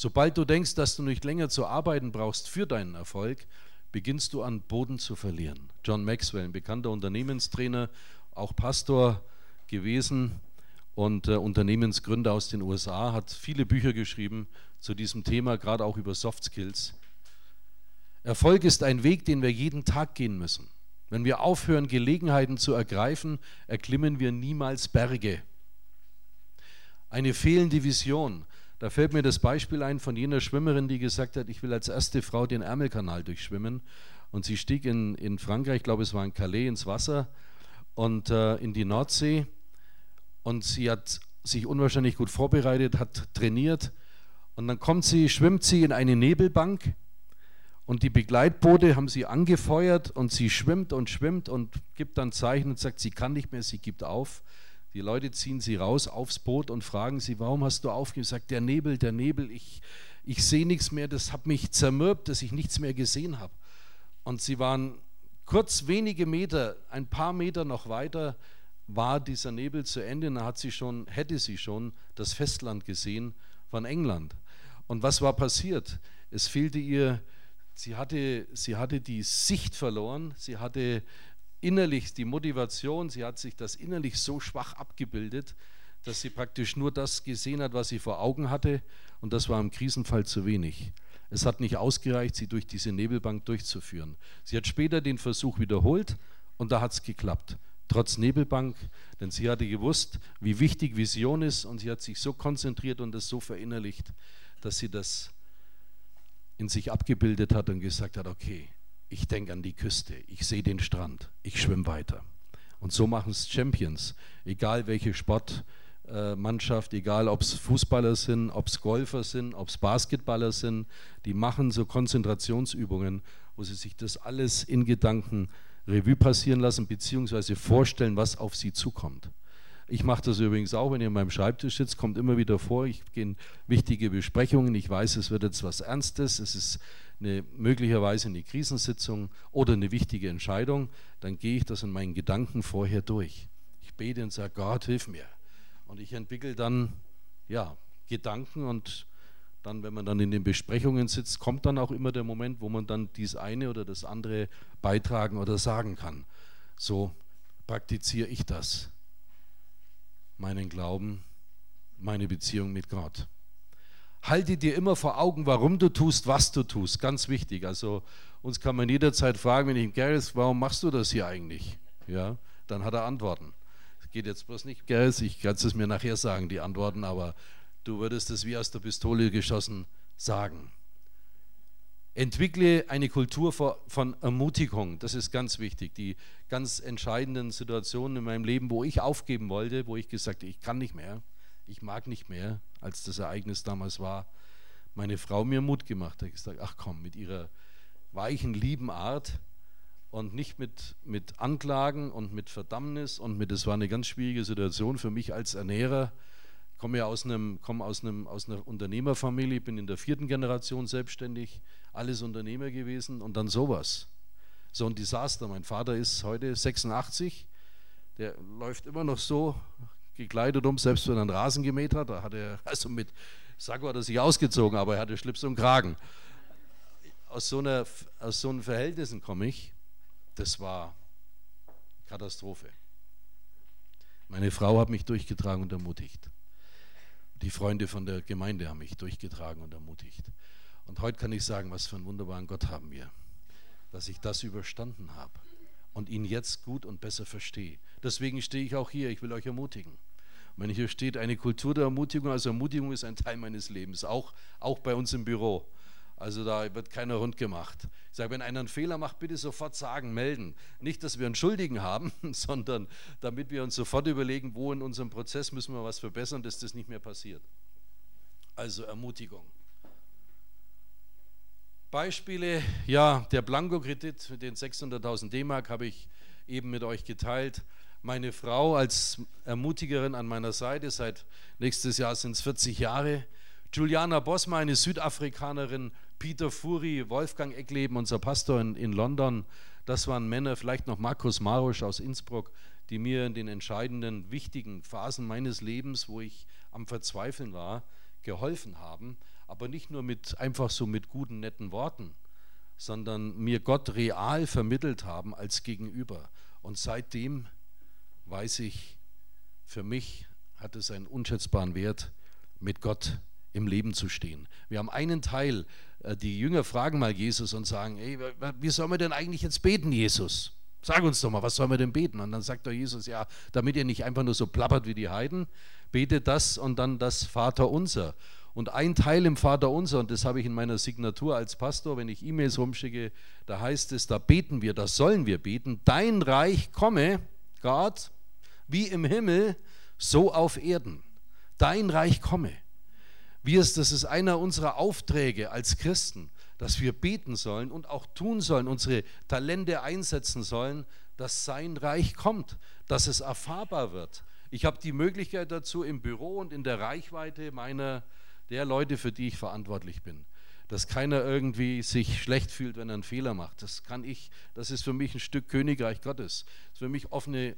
Sobald du denkst, dass du nicht länger zu arbeiten brauchst für deinen Erfolg, beginnst du an Boden zu verlieren. John Maxwell, ein bekannter Unternehmenstrainer, auch Pastor gewesen und äh, Unternehmensgründer aus den USA, hat viele Bücher geschrieben zu diesem Thema, gerade auch über Soft Skills. Erfolg ist ein Weg, den wir jeden Tag gehen müssen. Wenn wir aufhören, Gelegenheiten zu ergreifen, erklimmen wir niemals Berge. Eine fehlende Vision, da fällt mir das Beispiel ein von jener Schwimmerin, die gesagt hat, ich will als erste Frau den Ärmelkanal durchschwimmen. Und sie stieg in, in Frankreich, ich glaube es war in Calais, ins Wasser und äh, in die Nordsee. Und sie hat sich unwahrscheinlich gut vorbereitet, hat trainiert. Und dann kommt sie, schwimmt sie in eine Nebelbank und die Begleitboote haben sie angefeuert und sie schwimmt und schwimmt und gibt dann Zeichen und sagt, sie kann nicht mehr, sie gibt auf. Die Leute ziehen sie raus aufs Boot und fragen sie, warum hast du aufgegeben? Sagt der Nebel, der Nebel, ich, ich sehe nichts mehr, das hat mich zermürbt, dass ich nichts mehr gesehen habe. Und sie waren kurz wenige Meter, ein paar Meter noch weiter, war dieser Nebel zu Ende. Da hat sie schon, hätte sie schon das Festland gesehen von England. Und was war passiert? Es fehlte ihr, sie hatte, sie hatte die Sicht verloren, sie hatte innerlich die Motivation, sie hat sich das innerlich so schwach abgebildet, dass sie praktisch nur das gesehen hat, was sie vor Augen hatte und das war im Krisenfall zu wenig. Es hat nicht ausgereicht, sie durch diese Nebelbank durchzuführen. Sie hat später den Versuch wiederholt und da hat es geklappt. Trotz Nebelbank, denn sie hatte gewusst, wie wichtig Vision ist und sie hat sich so konzentriert und das so verinnerlicht, dass sie das in sich abgebildet hat und gesagt hat, okay, ich denke an die Küste, ich sehe den Strand, ich schwimme weiter. Und so machen es Champions, egal welche Sportart äh, egal ob es Fußballer sind, ob es Golfer sind, ob es Basketballer sind, die machen so Konzentrationsübungen, wo sie sich das alles in Gedanken Revue passieren lassen, beziehungsweise vorstellen, was auf sie zukommt. Ich mache das übrigens auch, wenn ihr an meinem Schreibtisch sitzt, kommt immer wieder vor, ich gehe in wichtige Besprechungen, ich weiß, es wird jetzt was Ernstes, es ist eine, möglicherweise eine Krisensitzung oder eine wichtige Entscheidung, dann gehe ich das in meinen Gedanken vorher durch. Ich bete und sage, Gott, hilf mir. Und ich entwickle dann ja, Gedanken und dann, wenn man dann in den Besprechungen sitzt, kommt dann auch immer der Moment, wo man dann dies eine oder das andere beitragen oder sagen kann. So praktiziere ich das. Meinen Glauben, meine Beziehung mit Gott. Halte dir immer vor Augen, warum du tust, was du tust. Ganz wichtig. Also uns kann man jederzeit fragen, wenn ich ihm Gareth, warum machst du das hier eigentlich? Ja, dann hat er Antworten. Geht jetzt bloß nicht, Gareth, ich kann es mir nachher sagen, die Antworten, aber du würdest es wie aus der Pistole geschossen sagen. Entwickle eine Kultur von Ermutigung, das ist ganz wichtig. Die ganz entscheidenden Situationen in meinem Leben, wo ich aufgeben wollte, wo ich gesagt habe, ich kann nicht mehr, ich mag nicht mehr, als das Ereignis damals war, meine Frau mir Mut gemacht hat, gesagt, ach komm, mit ihrer weichen, lieben Art und nicht mit, mit Anklagen und mit Verdammnis und mit, es war eine ganz schwierige Situation für mich als Ernährer. Ich komme ja aus, einem, komme aus, einem, aus einer Unternehmerfamilie, bin in der vierten Generation selbstständig, alles Unternehmer gewesen und dann sowas. So ein Desaster. Mein Vater ist heute 86, der läuft immer noch so gekleidet um, selbst wenn er einen Rasen gemäht hat. Da hat er, also mit Sakko hat er sich ausgezogen, aber er hatte Schlips und Kragen. Aus so, einer, aus so einem Verhältnissen komme ich. Das war Katastrophe. Meine Frau hat mich durchgetragen und ermutigt. Die Freunde von der Gemeinde haben mich durchgetragen und ermutigt. Und heute kann ich sagen, was für einen wunderbaren Gott haben wir, dass ich das überstanden habe und ihn jetzt gut und besser verstehe. Deswegen stehe ich auch hier, ich will euch ermutigen. Wenn hier steht, eine Kultur der Ermutigung, also Ermutigung ist ein Teil meines Lebens, auch, auch bei uns im Büro. Also da wird keiner rund gemacht. Ich sage, wenn einer einen Fehler macht, bitte sofort sagen, melden. Nicht, dass wir einen Schuldigen haben, sondern damit wir uns sofort überlegen, wo in unserem Prozess müssen wir was verbessern, dass das nicht mehr passiert. Also Ermutigung. Beispiele, ja, der Blanko-Kredit mit den 600.000 D-Mark habe ich eben mit euch geteilt meine Frau als Ermutigerin an meiner Seite. Seit nächstes Jahr sind es 40 Jahre. Juliana Bosma, eine Südafrikanerin. Peter Furi, Wolfgang Eckleben, unser Pastor in, in London. Das waren Männer, vielleicht noch Markus Marusch aus Innsbruck, die mir in den entscheidenden, wichtigen Phasen meines Lebens, wo ich am Verzweifeln war, geholfen haben. Aber nicht nur mit einfach so mit guten, netten Worten, sondern mir Gott real vermittelt haben als Gegenüber. Und seitdem weiß ich, für mich hat es einen unschätzbaren Wert, mit Gott im Leben zu stehen. Wir haben einen Teil, äh, die Jünger fragen mal Jesus und sagen, ey, wie sollen wir denn eigentlich jetzt beten, Jesus? Sag uns doch mal, was sollen wir denn beten? Und dann sagt doch Jesus, ja, damit ihr nicht einfach nur so plappert wie die Heiden, betet das und dann das Vater unser. Und ein Teil im Vater unser, und das habe ich in meiner Signatur als Pastor, wenn ich E-Mails rumschicke, da heißt es, da beten wir, das sollen wir beten, dein Reich komme, Gott, wie im Himmel, so auf Erden. Dein Reich komme. Wir, das ist einer unserer Aufträge als Christen, dass wir beten sollen und auch tun sollen, unsere Talente einsetzen sollen, dass sein Reich kommt, dass es erfahrbar wird. Ich habe die Möglichkeit dazu im Büro und in der Reichweite meiner der Leute, für die ich verantwortlich bin. Dass keiner irgendwie sich schlecht fühlt, wenn er einen Fehler macht. Das kann ich, das ist für mich ein Stück Königreich Gottes. Das ist für mich offene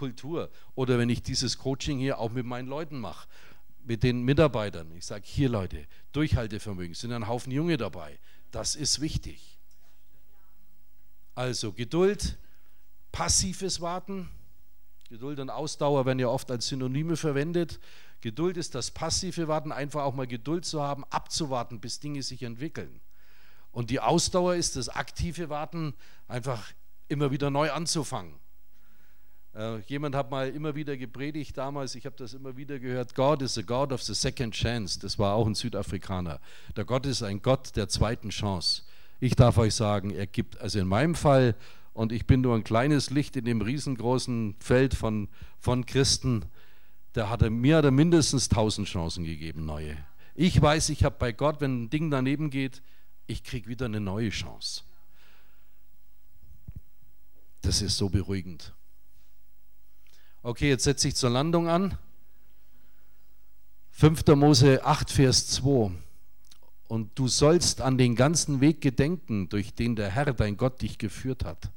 Kultur. Oder wenn ich dieses Coaching hier auch mit meinen Leuten mache, mit den Mitarbeitern. Ich sage, hier Leute, Durchhaltevermögen, sind ein Haufen Junge dabei. Das ist wichtig. Also Geduld, passives Warten. Geduld und Ausdauer werden ja oft als Synonyme verwendet. Geduld ist das passive Warten, einfach auch mal Geduld zu haben, abzuwarten, bis Dinge sich entwickeln. Und die Ausdauer ist das aktive Warten, einfach immer wieder neu anzufangen. Äh, jemand hat mal immer wieder gepredigt damals, ich habe das immer wieder gehört, God is a God of the second chance. Das war auch ein Südafrikaner. Der Gott ist ein Gott der zweiten Chance. Ich darf euch sagen, er gibt, also in meinem Fall, und ich bin nur ein kleines Licht in dem riesengroßen Feld von, von Christen, der hat er, mir hat er mindestens tausend Chancen gegeben, neue. Ich weiß, ich habe bei Gott, wenn ein Ding daneben geht, ich kriege wieder eine neue Chance. Das ist so beruhigend. Okay, jetzt setze ich zur Landung an. 5. Mose 8, Vers 2. Und du sollst an den ganzen Weg gedenken, durch den der Herr, dein Gott, dich geführt hat.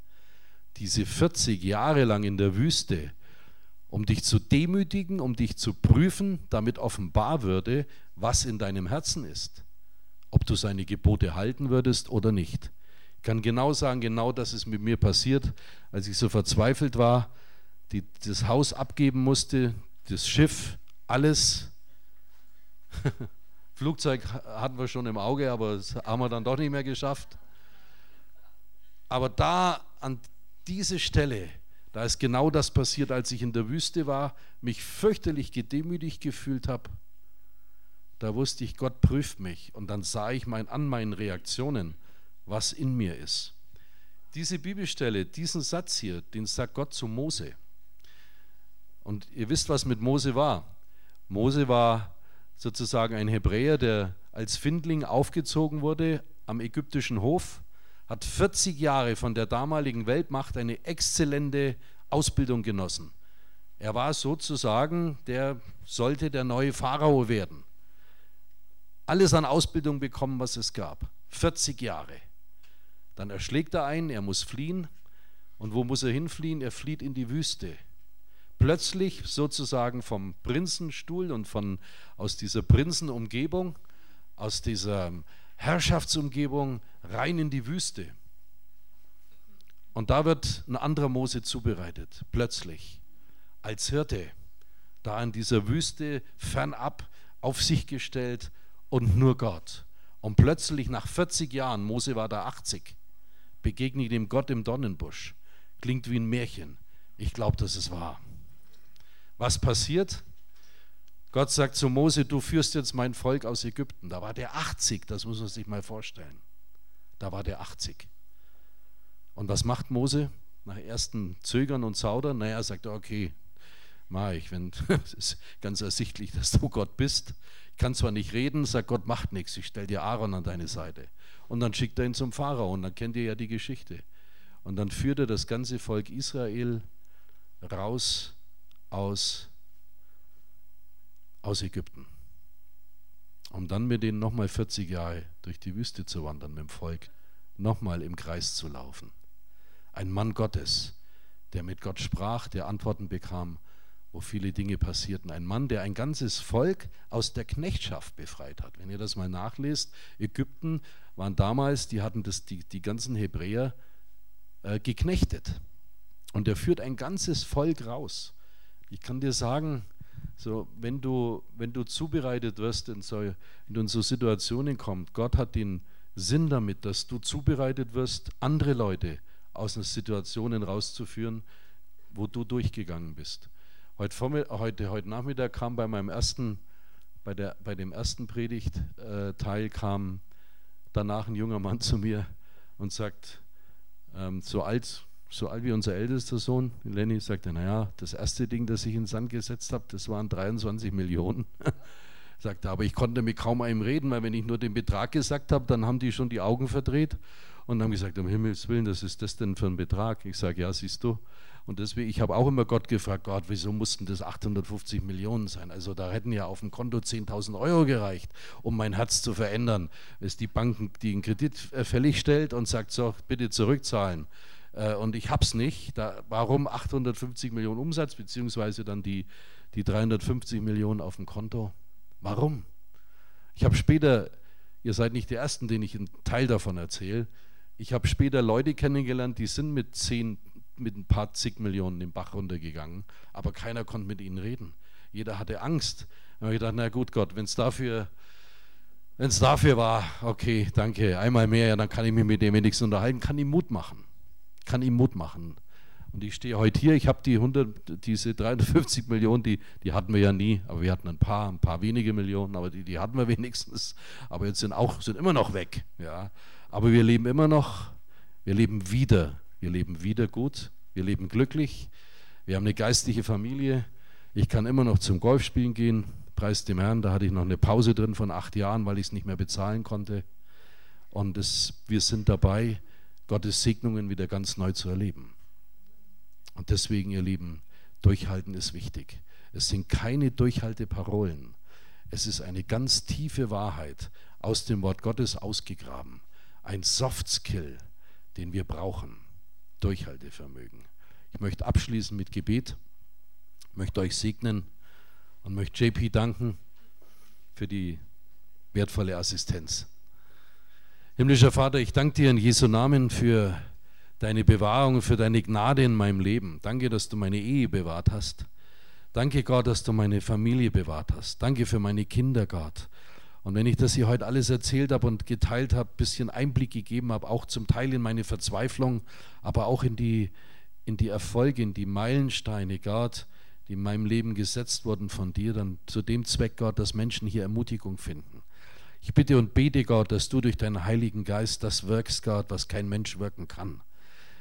Diese 40 Jahre lang in der Wüste, um dich zu demütigen, um dich zu prüfen, damit offenbar würde, was in deinem Herzen ist. Ob du seine Gebote halten würdest oder nicht. Ich kann genau sagen, genau das ist mit mir passiert, als ich so verzweifelt war, die, das Haus abgeben musste, das Schiff, alles. Flugzeug hatten wir schon im Auge, aber das haben wir dann doch nicht mehr geschafft. Aber da an diese Stelle, da ist genau das passiert, als ich in der Wüste war, mich fürchterlich gedemütigt gefühlt habe. Da wusste ich, Gott prüft mich. Und dann sah ich mein, an meinen Reaktionen, was in mir ist. Diese Bibelstelle, diesen Satz hier, den sagt Gott zu Mose. Und ihr wisst, was mit Mose war. Mose war sozusagen ein Hebräer, der als Findling aufgezogen wurde am ägyptischen Hof, hat 40 Jahre von der damaligen Weltmacht eine exzellente Ausbildung genossen. Er war sozusagen, der sollte der neue Pharao werden. Alles an Ausbildung bekommen, was es gab. 40 Jahre. Dann erschlägt er einen, er muss fliehen. Und wo muss er hinfliehen? Er flieht in die Wüste plötzlich sozusagen vom Prinzenstuhl und von, aus dieser Prinzenumgebung, aus dieser Herrschaftsumgebung rein in die Wüste. Und da wird ein anderer Mose zubereitet, plötzlich, als Hirte, da in dieser Wüste fernab auf sich gestellt und nur Gott. Und plötzlich nach 40 Jahren, Mose war da 80, begegnet dem Gott im Dornenbusch. Klingt wie ein Märchen. Ich glaube, dass es wahr. Was passiert? Gott sagt zu Mose, du führst jetzt mein Volk aus Ägypten. Da war der 80, das muss man sich mal vorstellen. Da war der 80. Und was macht Mose nach ersten Zögern und Zaudern? Naja, er sagt, okay, mach ich, wenn es ist ganz ersichtlich, dass du Gott bist. Ich kann zwar nicht reden, sagt Gott, macht nichts, ich stelle dir Aaron an deine Seite. Und dann schickt er ihn zum Pharao und dann kennt ihr ja die Geschichte. Und dann führt er das ganze Volk Israel raus aus, aus Ägypten, um dann mit denen nochmal 40 Jahre durch die Wüste zu wandern, mit dem Volk, nochmal im Kreis zu laufen. Ein Mann Gottes, der mit Gott sprach, der Antworten bekam, wo viele Dinge passierten. Ein Mann, der ein ganzes Volk aus der Knechtschaft befreit hat. Wenn ihr das mal nachlest, Ägypten waren damals, die hatten das, die, die ganzen Hebräer äh, geknechtet. Und er führt ein ganzes Volk raus. Ich kann dir sagen, so, wenn, du, wenn du zubereitet wirst, in so, wenn du in so Situationen kommst, Gott hat den Sinn damit, dass du zubereitet wirst, andere Leute aus den Situationen rauszuführen, wo du durchgegangen bist. Heute, heute, heute Nachmittag kam bei meinem ersten, bei, der, bei dem ersten Predigtteil kam danach ein junger Mann zu mir und sagt, ähm, so alt so alt wie unser ältester Sohn, Lenny, sagte, naja, das erste Ding, das ich in den Sand gesetzt habe, das waren 23 Millionen. sagte, aber ich konnte mit kaum einem reden, weil wenn ich nur den Betrag gesagt habe, dann haben die schon die Augen verdreht und haben gesagt, um Himmels Willen, was ist das denn für ein Betrag? Ich sage, ja, siehst du. Und deswegen, ich habe auch immer Gott gefragt, Gott, wieso mussten das 850 Millionen sein? Also da hätten ja auf dem Konto 10.000 Euro gereicht, um mein Herz zu verändern. Es ist die Bank, die einen Kredit äh, fällig stellt und sagt, so, bitte zurückzahlen äh, und ich habe es nicht. Da, warum 850 Millionen Umsatz, beziehungsweise dann die, die 350 Millionen auf dem Konto? Warum? Ich habe später, ihr seid nicht die Ersten, denen ich einen Teil davon erzähle, ich habe später Leute kennengelernt, die sind mit zehn, mit ein paar zig Millionen den Bach runtergegangen, aber keiner konnte mit ihnen reden. Jeder hatte Angst. Da habe ich gedacht, na gut Gott, wenn es dafür, wenn es dafür war, okay, danke, einmal mehr, ja, dann kann ich mich mit dem wenigstens unterhalten, kann ihm Mut machen kann ihm Mut machen. Und ich stehe heute hier, ich habe die 100, diese 350 Millionen, die, die hatten wir ja nie, aber wir hatten ein paar, ein paar wenige Millionen, aber die, die hatten wir wenigstens. Aber jetzt sind auch, sind immer noch weg. Ja. Aber wir leben immer noch, wir leben wieder, wir leben wieder gut, wir leben glücklich, wir haben eine geistliche Familie, Ich kann immer noch zum Golfspielen gehen, preis dem Herrn. Da hatte ich noch eine Pause drin von acht Jahren, weil ich es nicht mehr bezahlen konnte. Und es, wir sind dabei, Gottes Segnungen wieder ganz neu zu erleben. Und deswegen, ihr Lieben, durchhalten ist wichtig. Es sind keine Durchhalteparolen. Es ist eine ganz tiefe Wahrheit aus dem Wort Gottes ausgegraben. Ein Soft Skill, den wir brauchen. Durchhaltevermögen. Ich möchte abschließen mit Gebet, möchte euch segnen und möchte JP danken für die wertvolle Assistenz. Himmlischer Vater, ich danke dir in Jesu Namen für deine Bewahrung, für deine Gnade in meinem Leben. Danke, dass du meine Ehe bewahrt hast. Danke, Gott, dass du meine Familie bewahrt hast. Danke für meine Kinder, Gott. Und wenn ich das hier heute alles erzählt habe und geteilt habe, ein bisschen Einblick gegeben habe, auch zum Teil in meine Verzweiflung, aber auch in die, in die Erfolge, in die Meilensteine, Gott, die in meinem Leben gesetzt wurden von dir, dann zu dem Zweck, Gott, dass Menschen hier Ermutigung finden. Ich bitte und bete, Gott, dass du durch deinen Heiligen Geist das wirkst, Gott, was kein Mensch wirken kann.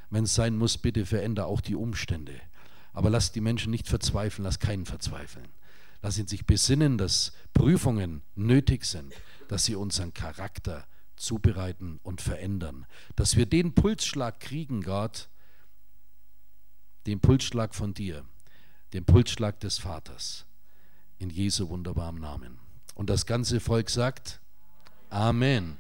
Wenn es sein muss, bitte veränder auch die Umstände. Aber lass die Menschen nicht verzweifeln, lass keinen verzweifeln. Lass ihn sich besinnen, dass Prüfungen nötig sind, dass sie unseren Charakter zubereiten und verändern. Dass wir den Pulsschlag kriegen, Gott, den Pulsschlag von dir, den Pulsschlag des Vaters, in Jesu wunderbarem Namen. Und das ganze Volk sagt, Amen.